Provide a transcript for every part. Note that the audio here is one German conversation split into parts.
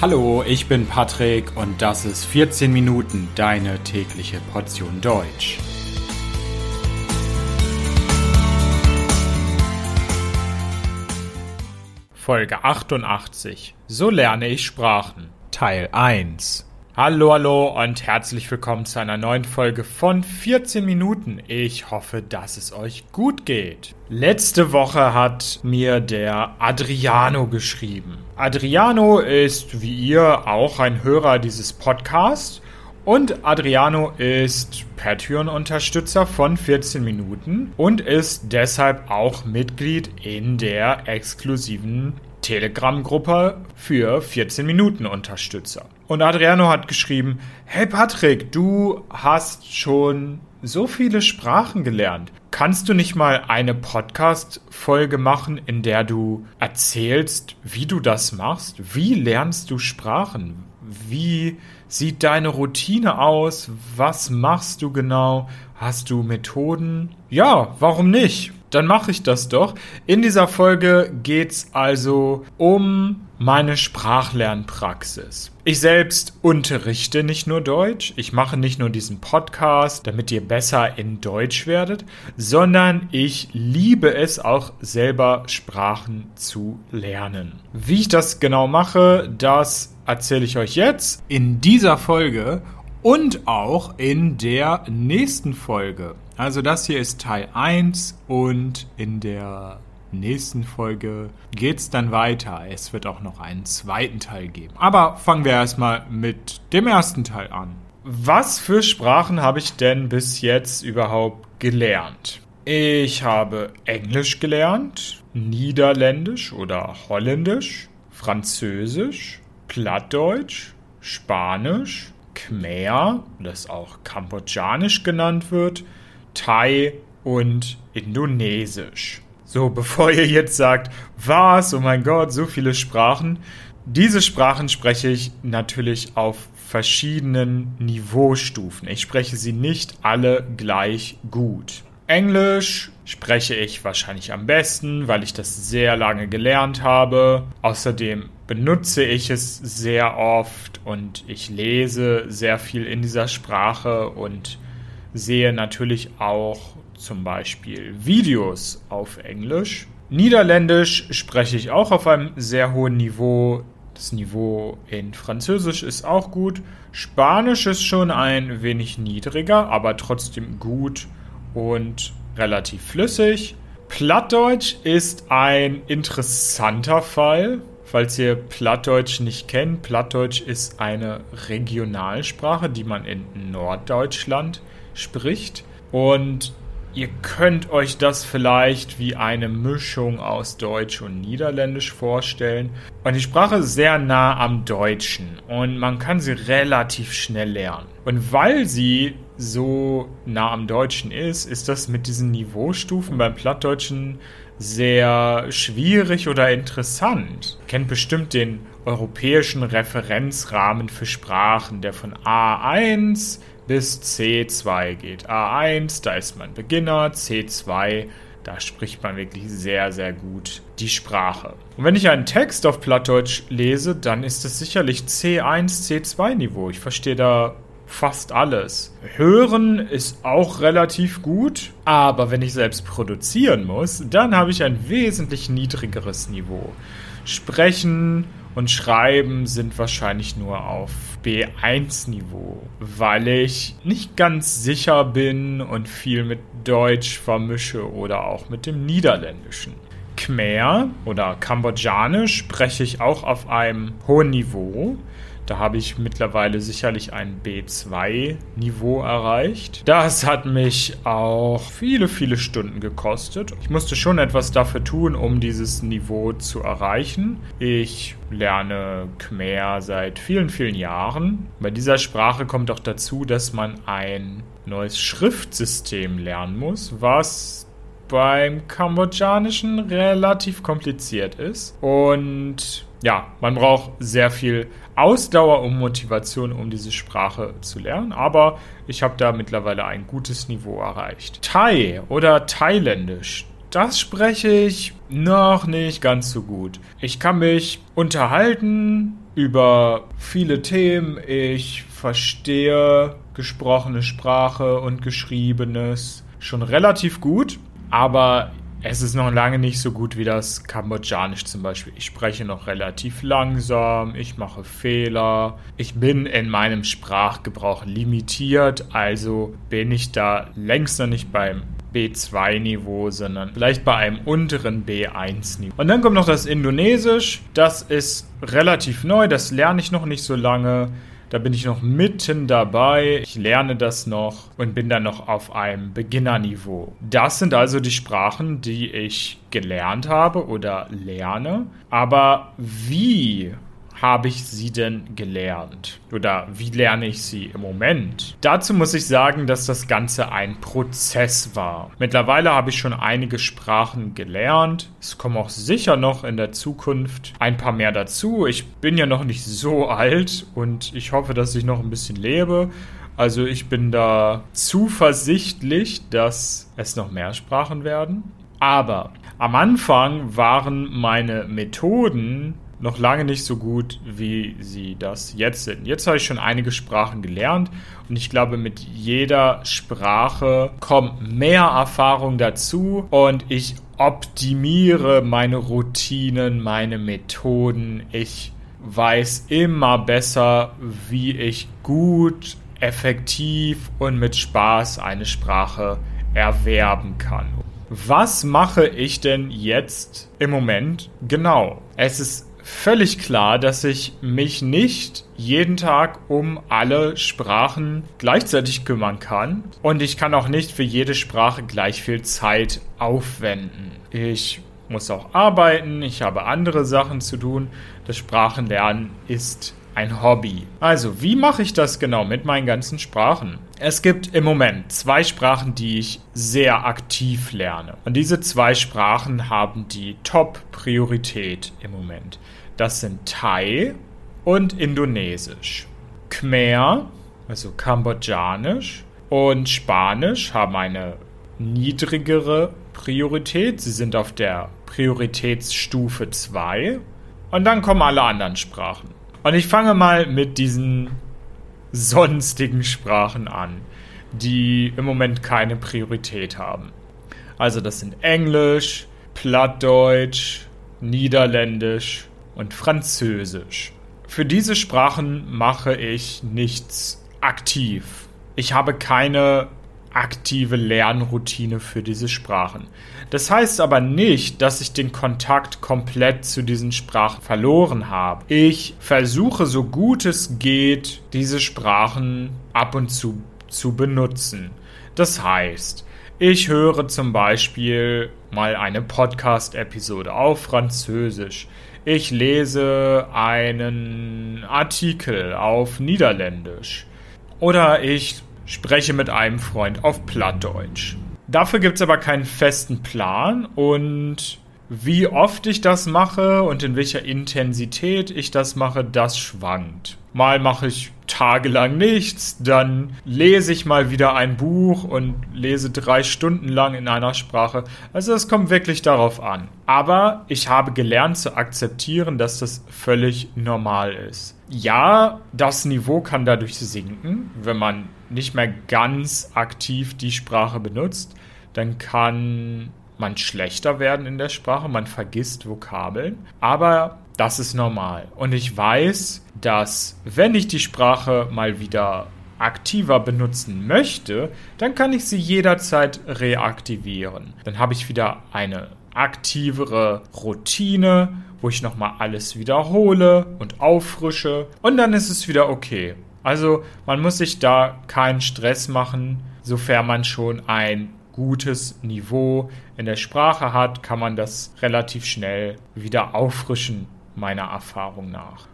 Hallo, ich bin Patrick und das ist 14 Minuten deine tägliche Portion Deutsch. Folge 88. So lerne ich Sprachen. Teil 1. Hallo, hallo und herzlich willkommen zu einer neuen Folge von 14 Minuten. Ich hoffe, dass es euch gut geht. Letzte Woche hat mir der Adriano geschrieben. Adriano ist wie ihr auch ein Hörer dieses Podcasts und Adriano ist Patreon-Unterstützer von 14 Minuten und ist deshalb auch Mitglied in der exklusiven Telegram-Gruppe für 14 Minuten Unterstützer. Und Adriano hat geschrieben, hey Patrick, du hast schon so viele Sprachen gelernt. Kannst du nicht mal eine Podcast-Folge machen, in der du erzählst, wie du das machst? Wie lernst du Sprachen? Wie sieht deine Routine aus? Was machst du genau? Hast du Methoden? Ja, warum nicht? Dann mache ich das doch. In dieser Folge geht es also um meine Sprachlernpraxis. Ich selbst unterrichte nicht nur Deutsch, ich mache nicht nur diesen Podcast, damit ihr besser in Deutsch werdet, sondern ich liebe es auch selber Sprachen zu lernen. Wie ich das genau mache, das erzähle ich euch jetzt in dieser Folge und auch in der nächsten Folge. Also das hier ist Teil 1 und in der nächsten Folge geht es dann weiter. Es wird auch noch einen zweiten Teil geben. Aber fangen wir erstmal mit dem ersten Teil an. Was für Sprachen habe ich denn bis jetzt überhaupt gelernt? Ich habe Englisch gelernt, Niederländisch oder Holländisch, Französisch, Plattdeutsch, Spanisch, Khmer, das auch Kambodschanisch genannt wird, Thai und Indonesisch. So, bevor ihr jetzt sagt, was, oh mein Gott, so viele Sprachen. Diese Sprachen spreche ich natürlich auf verschiedenen Niveaustufen. Ich spreche sie nicht alle gleich gut. Englisch spreche ich wahrscheinlich am besten, weil ich das sehr lange gelernt habe. Außerdem benutze ich es sehr oft und ich lese sehr viel in dieser Sprache und sehe natürlich auch zum Beispiel Videos auf Englisch. Niederländisch spreche ich auch auf einem sehr hohen Niveau. Das Niveau in Französisch ist auch gut. Spanisch ist schon ein wenig niedriger, aber trotzdem gut und relativ flüssig. Plattdeutsch ist ein interessanter Fall. Falls ihr Plattdeutsch nicht kennt, Plattdeutsch ist eine Regionalsprache, die man in Norddeutschland spricht. Und Ihr könnt euch das vielleicht wie eine Mischung aus Deutsch und Niederländisch vorstellen. Und die Sprache ist sehr nah am Deutschen und man kann sie relativ schnell lernen. Und weil sie so nah am Deutschen ist, ist das mit diesen Niveaustufen beim Plattdeutschen sehr schwierig oder interessant. Ihr kennt bestimmt den europäischen Referenzrahmen für Sprachen, der von A1 bis C2 geht. A1, da ist man Beginner, C2, da spricht man wirklich sehr, sehr gut die Sprache. Und wenn ich einen Text auf Plattdeutsch lese, dann ist es sicherlich C1, C2 Niveau. Ich verstehe da fast alles. Hören ist auch relativ gut, aber wenn ich selbst produzieren muss, dann habe ich ein wesentlich niedrigeres Niveau. Sprechen und Schreiben sind wahrscheinlich nur auf B1-Niveau, weil ich nicht ganz sicher bin und viel mit Deutsch vermische oder auch mit dem Niederländischen. Khmer oder Kambodschanisch spreche ich auch auf einem hohen Niveau. Da habe ich mittlerweile sicherlich ein B2-Niveau erreicht. Das hat mich auch viele, viele Stunden gekostet. Ich musste schon etwas dafür tun, um dieses Niveau zu erreichen. Ich lerne Khmer seit vielen, vielen Jahren. Bei dieser Sprache kommt auch dazu, dass man ein neues Schriftsystem lernen muss, was beim Kambodschanischen relativ kompliziert ist. Und ja, man braucht sehr viel Ausdauer und Motivation, um diese Sprache zu lernen, aber ich habe da mittlerweile ein gutes Niveau erreicht. Thai oder Thailändisch. das spreche ich noch nicht ganz so gut. Ich kann mich unterhalten über viele Themen. Ich verstehe gesprochene Sprache und geschriebenes schon relativ gut, aber es ist noch lange nicht so gut wie das Kambodschanisch zum Beispiel. Ich spreche noch relativ langsam, ich mache Fehler, ich bin in meinem Sprachgebrauch limitiert, also bin ich da längst noch nicht beim B2-Niveau, sondern vielleicht bei einem unteren B1-Niveau. Und dann kommt noch das Indonesisch. Das ist relativ neu, das lerne ich noch nicht so lange. Da bin ich noch mitten dabei. Ich lerne das noch und bin dann noch auf einem Beginnerniveau. Das sind also die Sprachen, die ich gelernt habe oder lerne. Aber wie habe ich sie denn gelernt? Oder wie lerne ich sie im Moment? Dazu muss ich sagen, dass das Ganze ein Prozess war. Mittlerweile habe ich schon einige Sprachen gelernt. Es kommen auch sicher noch in der Zukunft ein paar mehr dazu. Ich bin ja noch nicht so alt und ich hoffe, dass ich noch ein bisschen lebe. Also ich bin da zuversichtlich, dass es noch mehr Sprachen werden. Aber am Anfang waren meine Methoden noch lange nicht so gut, wie sie das jetzt sind. Jetzt habe ich schon einige Sprachen gelernt und ich glaube, mit jeder Sprache kommt mehr Erfahrung dazu und ich optimiere meine Routinen, meine Methoden. Ich weiß immer besser, wie ich gut, effektiv und mit Spaß eine Sprache erwerben kann. Was mache ich denn jetzt im Moment genau? Es ist völlig klar, dass ich mich nicht jeden Tag um alle Sprachen gleichzeitig kümmern kann. Und ich kann auch nicht für jede Sprache gleich viel Zeit aufwenden. Ich muss auch arbeiten, ich habe andere Sachen zu tun. Das Sprachenlernen ist ein Hobby. Also, wie mache ich das genau mit meinen ganzen Sprachen? Es gibt im Moment zwei Sprachen, die ich sehr aktiv lerne. Und diese zwei Sprachen haben die Top-Priorität im Moment. Das sind Thai und Indonesisch. Khmer, also Kambodschanisch und Spanisch haben eine niedrigere Priorität. Sie sind auf der Prioritätsstufe 2. Und dann kommen alle anderen Sprachen. Und ich fange mal mit diesen sonstigen Sprachen an, die im Moment keine Priorität haben. Also das sind Englisch, Plattdeutsch, Niederländisch und Französisch. Für diese Sprachen mache ich nichts aktiv. Ich habe keine aktive Lernroutine für diese Sprachen. Das heißt aber nicht, dass ich den Kontakt komplett zu diesen Sprachen verloren habe. Ich versuche so gut es geht, diese Sprachen ab und zu zu benutzen. Das heißt, ich höre zum Beispiel mal eine Podcast-Episode auf Französisch ich lese einen Artikel auf Niederländisch oder ich spreche mit einem Freund auf Plattdeutsch. Dafür gibt es aber keinen festen Plan und wie oft ich das mache und in welcher Intensität ich das mache, das schwankt. Mal mache ich tagelang nichts, dann lese ich mal wieder ein Buch und lese drei Stunden lang in einer Sprache. Also es kommt wirklich darauf an. Aber ich habe gelernt zu akzeptieren, dass das völlig normal ist. Ja, das Niveau kann dadurch sinken, wenn man nicht mehr ganz aktiv die Sprache benutzt. Dann kann man schlechter werden in der Sprache, man vergisst Vokabeln, aber das ist normal. Und ich weiß, dass wenn ich die Sprache mal wieder aktiver benutzen möchte, dann kann ich sie jederzeit reaktivieren. Dann habe ich wieder eine aktivere Routine, wo ich nochmal alles wiederhole und auffrische und dann ist es wieder okay. Also man muss sich da keinen Stress machen, sofern man schon ein gutes Niveau in der Sprache hat, kann man das relativ schnell wieder auffrischen, meiner Erfahrung nach.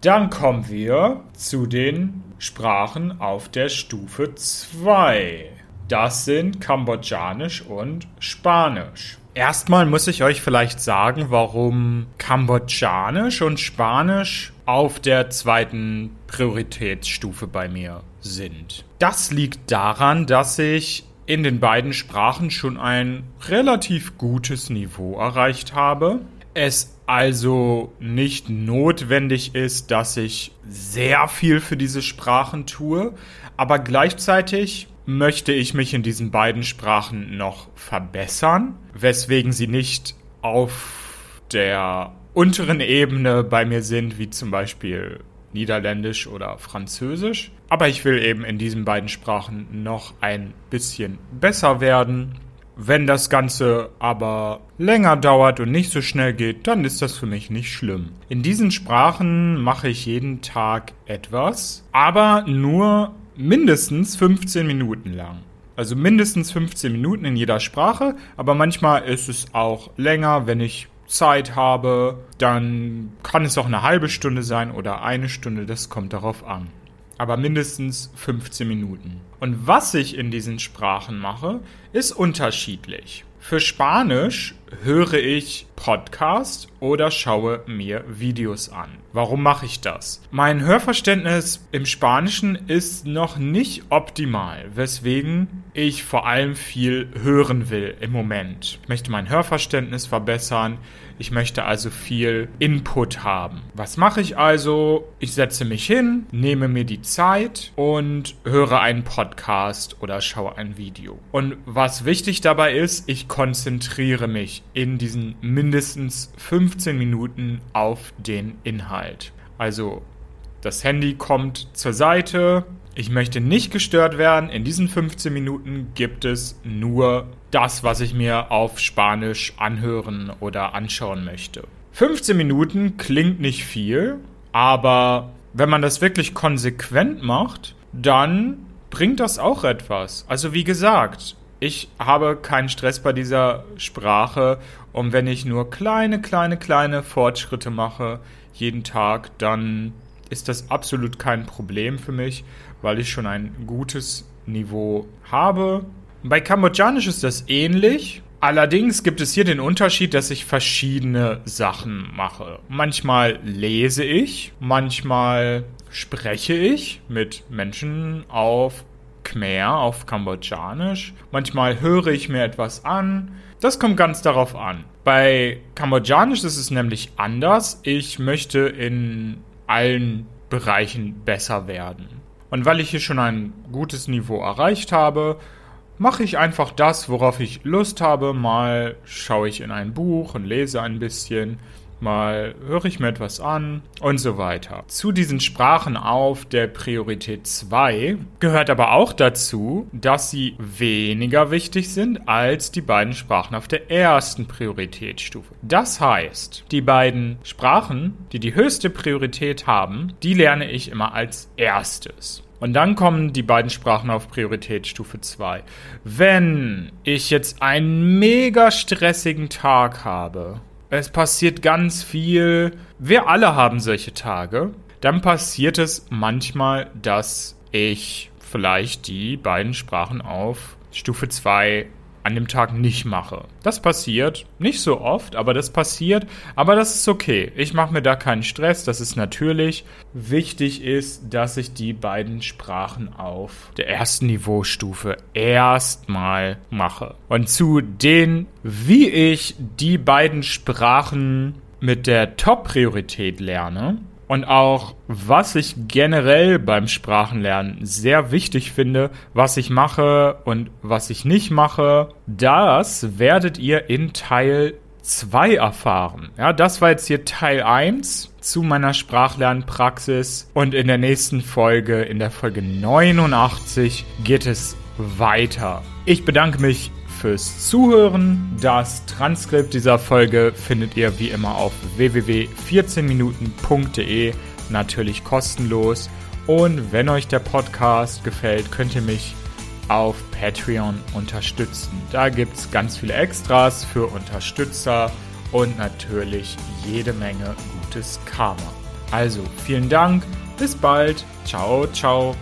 Dann kommen wir zu den Sprachen auf der Stufe 2. Das sind Kambodschanisch und Spanisch. Erstmal muss ich euch vielleicht sagen, warum Kambodschanisch und Spanisch auf der zweiten Prioritätsstufe bei mir sind. Das liegt daran, dass ich in den beiden Sprachen schon ein relativ gutes Niveau erreicht habe. Es also nicht notwendig ist, dass ich sehr viel für diese Sprachen tue, aber gleichzeitig möchte ich mich in diesen beiden Sprachen noch verbessern, weswegen sie nicht auf der unteren Ebene bei mir sind, wie zum Beispiel Niederländisch oder Französisch. Aber ich will eben in diesen beiden Sprachen noch ein bisschen besser werden. Wenn das Ganze aber länger dauert und nicht so schnell geht, dann ist das für mich nicht schlimm. In diesen Sprachen mache ich jeden Tag etwas, aber nur mindestens 15 Minuten lang. Also mindestens 15 Minuten in jeder Sprache, aber manchmal ist es auch länger, wenn ich Zeit habe, dann kann es auch eine halbe Stunde sein oder eine Stunde, das kommt darauf an. Aber mindestens 15 Minuten. Und was ich in diesen Sprachen mache, ist unterschiedlich. Für Spanisch höre ich Podcast oder schaue mir Videos an. Warum mache ich das? Mein Hörverständnis im Spanischen ist noch nicht optimal, weswegen ich vor allem viel hören will im Moment. Ich möchte mein Hörverständnis verbessern. Ich möchte also viel Input haben. Was mache ich also? Ich setze mich hin, nehme mir die Zeit und höre einen Podcast oder schaue ein Video. Und was wichtig dabei ist, ich konzentriere mich in diesen mindestens 15 Minuten auf den Inhalt. Also das Handy kommt zur Seite. Ich möchte nicht gestört werden. In diesen 15 Minuten gibt es nur das, was ich mir auf Spanisch anhören oder anschauen möchte. 15 Minuten klingt nicht viel, aber wenn man das wirklich konsequent macht, dann bringt das auch etwas. Also wie gesagt, ich habe keinen Stress bei dieser Sprache und wenn ich nur kleine, kleine, kleine Fortschritte mache jeden Tag, dann ist das absolut kein Problem für mich, weil ich schon ein gutes Niveau habe. Bei Kambodschanisch ist das ähnlich. Allerdings gibt es hier den Unterschied, dass ich verschiedene Sachen mache. Manchmal lese ich, manchmal spreche ich mit Menschen auf Khmer auf Kambodschanisch. Manchmal höre ich mir etwas an. Das kommt ganz darauf an. Bei Kambodschanisch ist es nämlich anders. Ich möchte in allen Bereichen besser werden. Und weil ich hier schon ein gutes Niveau erreicht habe, mache ich einfach das, worauf ich Lust habe. Mal schaue ich in ein Buch und lese ein bisschen mal höre ich mir etwas an und so weiter. Zu diesen Sprachen auf der Priorität 2 gehört aber auch dazu, dass sie weniger wichtig sind als die beiden Sprachen auf der ersten Prioritätsstufe. Das heißt, die beiden Sprachen, die die höchste Priorität haben, die lerne ich immer als erstes. Und dann kommen die beiden Sprachen auf Prioritätsstufe 2. Wenn ich jetzt einen mega stressigen Tag habe es passiert ganz viel. Wir alle haben solche Tage. Dann passiert es manchmal, dass ich vielleicht die beiden Sprachen auf Stufe 2 an dem Tag nicht mache. Das passiert, nicht so oft, aber das passiert, aber das ist okay. Ich mache mir da keinen Stress, das ist natürlich. Wichtig ist, dass ich die beiden Sprachen auf der ersten Niveaustufe erstmal mache. Und zu den, wie ich die beiden Sprachen mit der Top-Priorität lerne, und auch, was ich generell beim Sprachenlernen sehr wichtig finde, was ich mache und was ich nicht mache, das werdet ihr in Teil 2 erfahren. Ja, das war jetzt hier Teil 1 zu meiner Sprachlernpraxis und in der nächsten Folge, in der Folge 89, geht es weiter. Ich bedanke mich fürs Zuhören. Das Transkript dieser Folge findet ihr wie immer auf www.14minuten.de, natürlich kostenlos. Und wenn euch der Podcast gefällt, könnt ihr mich auf Patreon unterstützen. Da gibt es ganz viele Extras für Unterstützer und natürlich jede Menge gutes Karma. Also vielen Dank, bis bald, ciao, ciao.